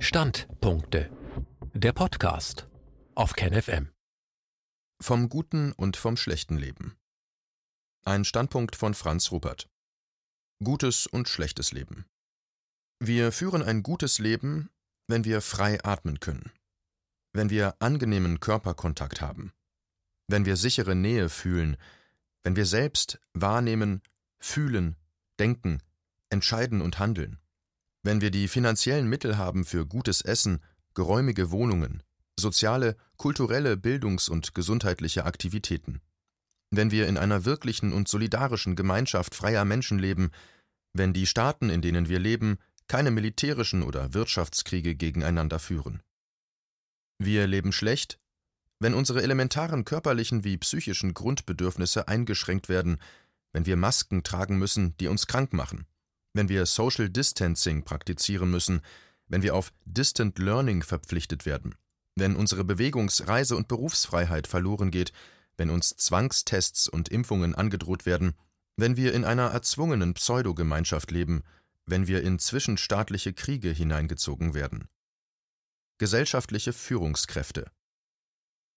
Standpunkte. Der Podcast auf KenFM. Vom guten und vom schlechten Leben. Ein Standpunkt von Franz Rupert. Gutes und schlechtes Leben. Wir führen ein gutes Leben, wenn wir frei atmen können, wenn wir angenehmen Körperkontakt haben, wenn wir sichere Nähe fühlen, wenn wir selbst wahrnehmen, fühlen, denken, entscheiden und handeln, wenn wir die finanziellen Mittel haben für gutes Essen, geräumige Wohnungen, soziale, kulturelle, bildungs- und gesundheitliche Aktivitäten, wenn wir in einer wirklichen und solidarischen Gemeinschaft freier Menschen leben, wenn die Staaten, in denen wir leben, keine militärischen oder Wirtschaftskriege gegeneinander führen. Wir leben schlecht, wenn unsere elementaren körperlichen wie psychischen Grundbedürfnisse eingeschränkt werden, wenn wir Masken tragen müssen, die uns krank machen, wenn wir Social Distancing praktizieren müssen, wenn wir auf Distant Learning verpflichtet werden, wenn unsere Bewegungs-, Reise- und Berufsfreiheit verloren geht, wenn uns Zwangstests und Impfungen angedroht werden, wenn wir in einer erzwungenen Pseudogemeinschaft leben, wenn wir in zwischenstaatliche Kriege hineingezogen werden. Gesellschaftliche Führungskräfte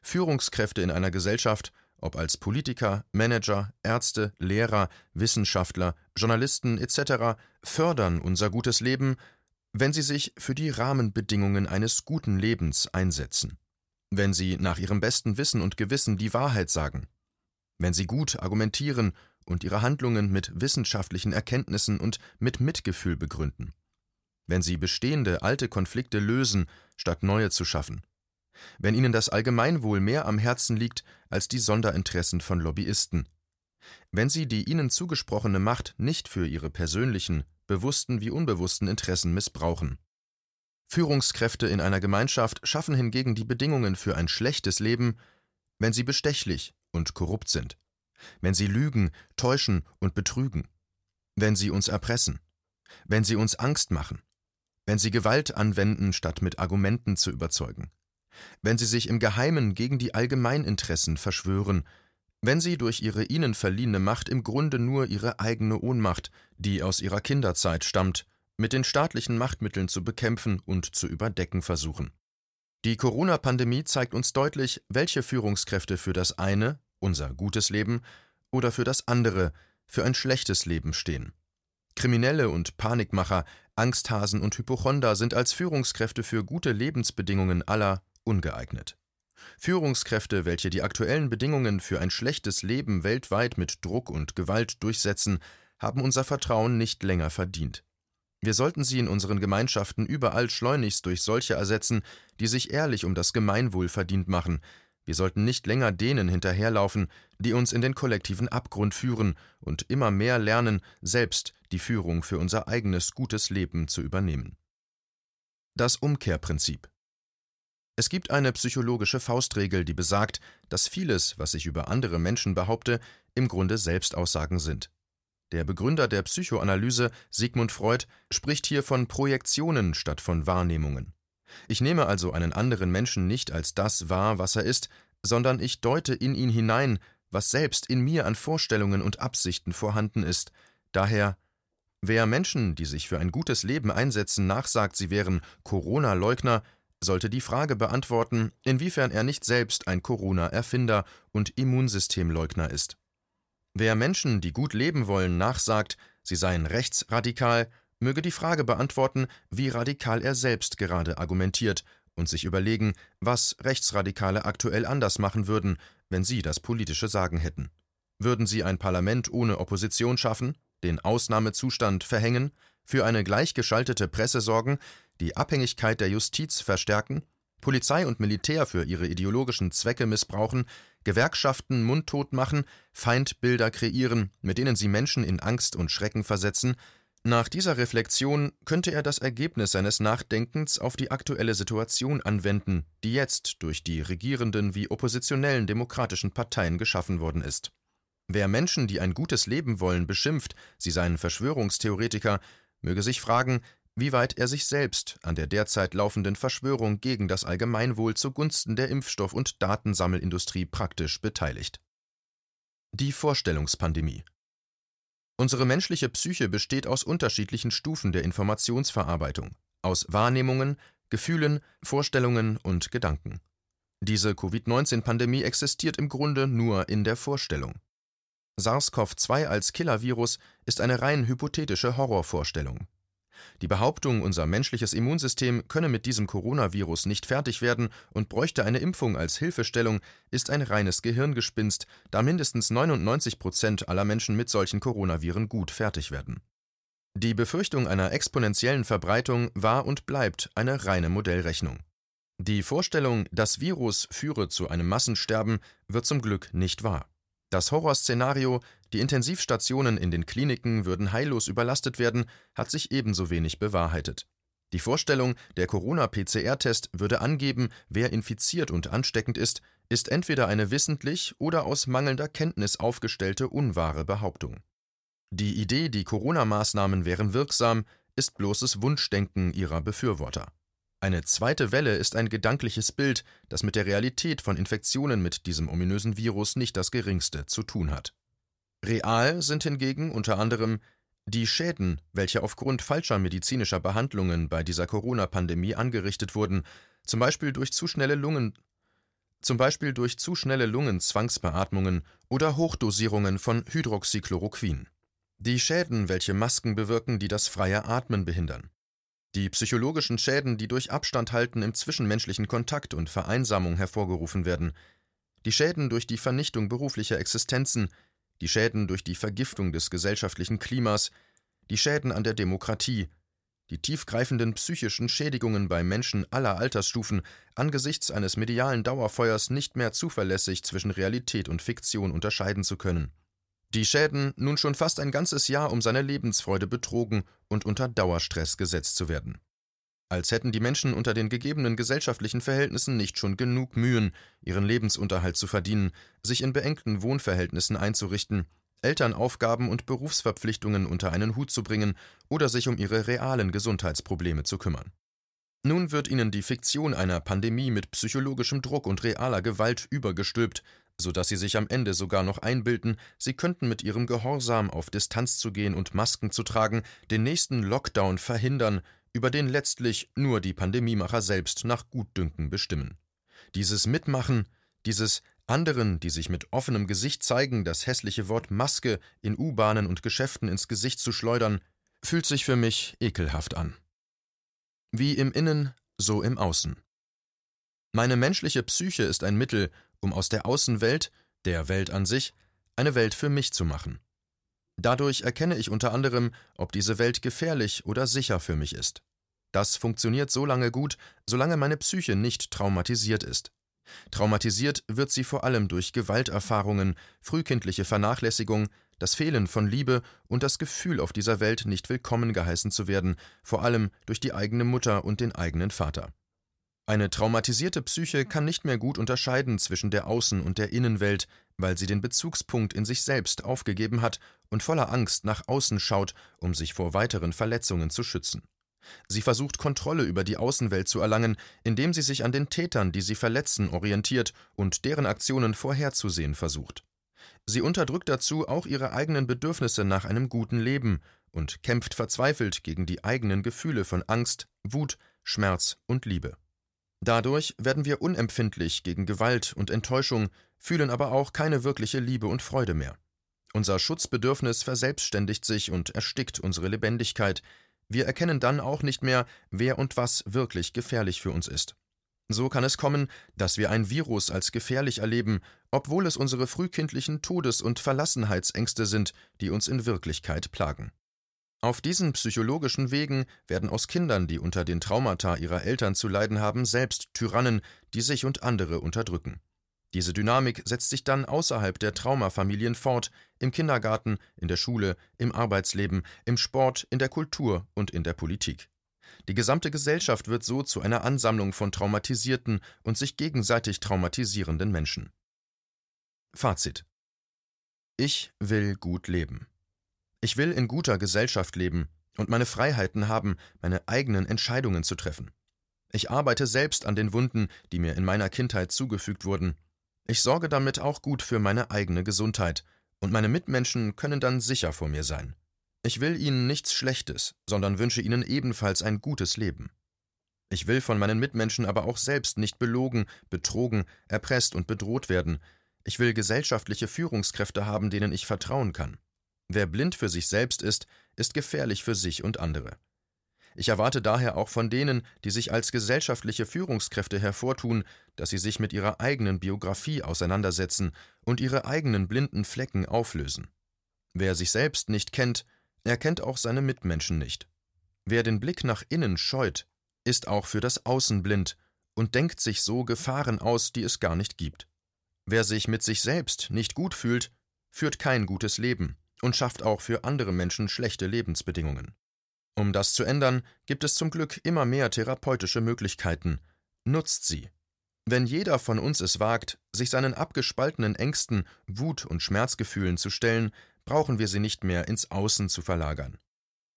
Führungskräfte in einer Gesellschaft, ob als Politiker, Manager, Ärzte, Lehrer, Wissenschaftler, Journalisten etc., fördern unser gutes Leben, wenn sie sich für die Rahmenbedingungen eines guten Lebens einsetzen, wenn sie nach ihrem besten Wissen und Gewissen die Wahrheit sagen, wenn sie gut argumentieren und ihre Handlungen mit wissenschaftlichen Erkenntnissen und mit Mitgefühl begründen, wenn sie bestehende alte Konflikte lösen, statt neue zu schaffen, wenn ihnen das Allgemeinwohl mehr am Herzen liegt als die Sonderinteressen von Lobbyisten, wenn sie die ihnen zugesprochene Macht nicht für ihre persönlichen, bewussten wie unbewussten Interessen missbrauchen. Führungskräfte in einer Gemeinschaft schaffen hingegen die Bedingungen für ein schlechtes Leben, wenn sie bestechlich und korrupt sind, wenn sie lügen, täuschen und betrügen, wenn sie uns erpressen, wenn sie uns Angst machen, wenn sie Gewalt anwenden, statt mit Argumenten zu überzeugen, wenn sie sich im Geheimen gegen die Allgemeininteressen verschwören, wenn sie durch ihre ihnen verliehene Macht im Grunde nur ihre eigene Ohnmacht, die aus ihrer Kinderzeit stammt, mit den staatlichen Machtmitteln zu bekämpfen und zu überdecken versuchen. Die Corona-Pandemie zeigt uns deutlich, welche Führungskräfte für das eine, unser gutes Leben, oder für das andere, für ein schlechtes Leben stehen. Kriminelle und Panikmacher, Angsthasen und Hypochonder sind als Führungskräfte für gute Lebensbedingungen aller ungeeignet. Führungskräfte, welche die aktuellen Bedingungen für ein schlechtes Leben weltweit mit Druck und Gewalt durchsetzen, haben unser Vertrauen nicht länger verdient. Wir sollten sie in unseren Gemeinschaften überall schleunigst durch solche ersetzen, die sich ehrlich um das Gemeinwohl verdient machen. Wir sollten nicht länger denen hinterherlaufen, die uns in den kollektiven Abgrund führen und immer mehr lernen, selbst die Führung für unser eigenes gutes Leben zu übernehmen. Das Umkehrprinzip es gibt eine psychologische Faustregel, die besagt, dass vieles, was ich über andere Menschen behaupte, im Grunde Selbstaussagen sind. Der Begründer der Psychoanalyse, Sigmund Freud, spricht hier von Projektionen statt von Wahrnehmungen. Ich nehme also einen anderen Menschen nicht als das wahr, was er ist, sondern ich deute in ihn hinein, was selbst in mir an Vorstellungen und Absichten vorhanden ist. Daher Wer Menschen, die sich für ein gutes Leben einsetzen, nachsagt, sie wären Corona-Leugner, sollte die Frage beantworten, inwiefern er nicht selbst ein Corona-Erfinder und Immunsystemleugner ist. Wer Menschen, die gut leben wollen, nachsagt, sie seien rechtsradikal, möge die Frage beantworten, wie radikal er selbst gerade argumentiert und sich überlegen, was Rechtsradikale aktuell anders machen würden, wenn sie das politische Sagen hätten. Würden sie ein Parlament ohne Opposition schaffen, den Ausnahmezustand verhängen, für eine gleichgeschaltete Presse sorgen, die Abhängigkeit der Justiz verstärken, Polizei und Militär für ihre ideologischen Zwecke missbrauchen, Gewerkschaften mundtot machen, Feindbilder kreieren, mit denen sie Menschen in Angst und Schrecken versetzen, nach dieser Reflexion könnte er das Ergebnis seines Nachdenkens auf die aktuelle Situation anwenden, die jetzt durch die regierenden wie oppositionellen demokratischen Parteien geschaffen worden ist. Wer Menschen, die ein gutes Leben wollen, beschimpft, sie seien Verschwörungstheoretiker, möge sich fragen, wie weit er sich selbst an der derzeit laufenden Verschwörung gegen das Allgemeinwohl zugunsten der Impfstoff- und Datensammelindustrie praktisch beteiligt. Die Vorstellungspandemie Unsere menschliche Psyche besteht aus unterschiedlichen Stufen der Informationsverarbeitung, aus Wahrnehmungen, Gefühlen, Vorstellungen und Gedanken. Diese Covid-19-Pandemie existiert im Grunde nur in der Vorstellung. SARS-CoV-2 als Killer-Virus ist eine rein hypothetische Horrorvorstellung. Die Behauptung, unser menschliches Immunsystem könne mit diesem Coronavirus nicht fertig werden und bräuchte eine Impfung als Hilfestellung, ist ein reines Gehirngespinst, da mindestens 99 Prozent aller Menschen mit solchen Coronaviren gut fertig werden. Die Befürchtung einer exponentiellen Verbreitung war und bleibt eine reine Modellrechnung. Die Vorstellung, das Virus führe zu einem Massensterben, wird zum Glück nicht wahr. Das Horrorszenario, die Intensivstationen in den Kliniken würden heillos überlastet werden, hat sich ebenso wenig bewahrheitet. Die Vorstellung, der Corona-PCR-Test würde angeben, wer infiziert und ansteckend ist, ist entweder eine wissentlich oder aus mangelnder Kenntnis aufgestellte unwahre Behauptung. Die Idee, die Corona-Maßnahmen wären wirksam, ist bloßes Wunschdenken ihrer Befürworter. Eine zweite Welle ist ein gedankliches Bild, das mit der Realität von Infektionen mit diesem ominösen Virus nicht das geringste zu tun hat. Real sind hingegen unter anderem die Schäden, welche aufgrund falscher medizinischer Behandlungen bei dieser Corona-Pandemie angerichtet wurden, zum Beispiel durch zu schnelle Lungen, zum Beispiel durch zu schnelle Lungenzwangsbeatmungen oder Hochdosierungen von Hydroxychloroquin. Die Schäden, welche Masken bewirken, die das freie Atmen behindern. Die psychologischen Schäden, die durch Abstandhalten im zwischenmenschlichen Kontakt und Vereinsamung hervorgerufen werden. Die Schäden durch die Vernichtung beruflicher Existenzen, die Schäden durch die Vergiftung des gesellschaftlichen Klimas, die Schäden an der Demokratie, die tiefgreifenden psychischen Schädigungen bei Menschen aller Altersstufen angesichts eines medialen Dauerfeuers nicht mehr zuverlässig zwischen Realität und Fiktion unterscheiden zu können. Die Schäden, nun schon fast ein ganzes Jahr um seine Lebensfreude betrogen und unter Dauerstress gesetzt zu werden. Als hätten die Menschen unter den gegebenen gesellschaftlichen Verhältnissen nicht schon genug Mühen, ihren Lebensunterhalt zu verdienen, sich in beengten Wohnverhältnissen einzurichten, Elternaufgaben und Berufsverpflichtungen unter einen Hut zu bringen oder sich um ihre realen Gesundheitsprobleme zu kümmern. Nun wird ihnen die Fiktion einer Pandemie mit psychologischem Druck und realer Gewalt übergestülpt, so dass sie sich am Ende sogar noch einbilden, sie könnten mit ihrem Gehorsam auf Distanz zu gehen und Masken zu tragen, den nächsten Lockdown verhindern, über den letztlich nur die Pandemiemacher selbst nach Gutdünken bestimmen. Dieses Mitmachen, dieses anderen, die sich mit offenem Gesicht zeigen, das hässliche Wort Maske in U-Bahnen und Geschäften ins Gesicht zu schleudern, fühlt sich für mich ekelhaft an. Wie im Innen, so im Außen. Meine menschliche Psyche ist ein Mittel, um aus der Außenwelt, der Welt an sich, eine Welt für mich zu machen. Dadurch erkenne ich unter anderem, ob diese Welt gefährlich oder sicher für mich ist. Das funktioniert so lange gut, solange meine Psyche nicht traumatisiert ist. Traumatisiert wird sie vor allem durch Gewalterfahrungen, frühkindliche Vernachlässigung, das Fehlen von Liebe und das Gefühl, auf dieser Welt nicht willkommen geheißen zu werden, vor allem durch die eigene Mutter und den eigenen Vater. Eine traumatisierte Psyche kann nicht mehr gut unterscheiden zwischen der Außen- und der Innenwelt, weil sie den Bezugspunkt in sich selbst aufgegeben hat und voller Angst nach außen schaut, um sich vor weiteren Verletzungen zu schützen. Sie versucht Kontrolle über die Außenwelt zu erlangen, indem sie sich an den Tätern, die sie verletzen, orientiert und deren Aktionen vorherzusehen versucht. Sie unterdrückt dazu auch ihre eigenen Bedürfnisse nach einem guten Leben und kämpft verzweifelt gegen die eigenen Gefühle von Angst, Wut, Schmerz und Liebe. Dadurch werden wir unempfindlich gegen Gewalt und Enttäuschung, fühlen aber auch keine wirkliche Liebe und Freude mehr. Unser Schutzbedürfnis verselbstständigt sich und erstickt unsere Lebendigkeit. Wir erkennen dann auch nicht mehr, wer und was wirklich gefährlich für uns ist. So kann es kommen, dass wir ein Virus als gefährlich erleben, obwohl es unsere frühkindlichen Todes- und Verlassenheitsängste sind, die uns in Wirklichkeit plagen. Auf diesen psychologischen Wegen werden aus Kindern, die unter den Traumata ihrer Eltern zu leiden haben, selbst Tyrannen, die sich und andere unterdrücken. Diese Dynamik setzt sich dann außerhalb der Traumafamilien fort, im Kindergarten, in der Schule, im Arbeitsleben, im Sport, in der Kultur und in der Politik. Die gesamte Gesellschaft wird so zu einer Ansammlung von traumatisierten und sich gegenseitig traumatisierenden Menschen. Fazit Ich will gut leben. Ich will in guter Gesellschaft leben und meine Freiheiten haben, meine eigenen Entscheidungen zu treffen. Ich arbeite selbst an den Wunden, die mir in meiner Kindheit zugefügt wurden. Ich sorge damit auch gut für meine eigene Gesundheit, und meine Mitmenschen können dann sicher vor mir sein. Ich will ihnen nichts Schlechtes, sondern wünsche ihnen ebenfalls ein gutes Leben. Ich will von meinen Mitmenschen aber auch selbst nicht belogen, betrogen, erpresst und bedroht werden. Ich will gesellschaftliche Führungskräfte haben, denen ich vertrauen kann. Wer blind für sich selbst ist, ist gefährlich für sich und andere. Ich erwarte daher auch von denen, die sich als gesellschaftliche Führungskräfte hervortun, dass sie sich mit ihrer eigenen Biografie auseinandersetzen und ihre eigenen blinden Flecken auflösen. Wer sich selbst nicht kennt, erkennt auch seine Mitmenschen nicht. Wer den Blick nach innen scheut, ist auch für das Außen blind und denkt sich so Gefahren aus, die es gar nicht gibt. Wer sich mit sich selbst nicht gut fühlt, führt kein gutes Leben und schafft auch für andere Menschen schlechte Lebensbedingungen. Um das zu ändern, gibt es zum Glück immer mehr therapeutische Möglichkeiten. Nutzt sie. Wenn jeder von uns es wagt, sich seinen abgespaltenen Ängsten, Wut und Schmerzgefühlen zu stellen, brauchen wir sie nicht mehr ins Außen zu verlagern.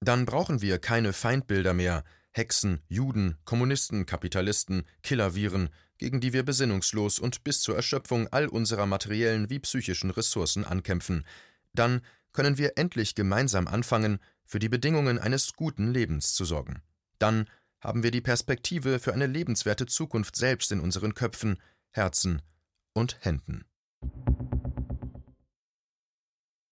Dann brauchen wir keine Feindbilder mehr, Hexen, Juden, Kommunisten, Kapitalisten, Killerviren, gegen die wir besinnungslos und bis zur Erschöpfung all unserer materiellen wie psychischen Ressourcen ankämpfen. Dann können wir endlich gemeinsam anfangen, für die Bedingungen eines guten Lebens zu sorgen. Dann haben wir die Perspektive für eine lebenswerte Zukunft selbst in unseren Köpfen, Herzen und Händen.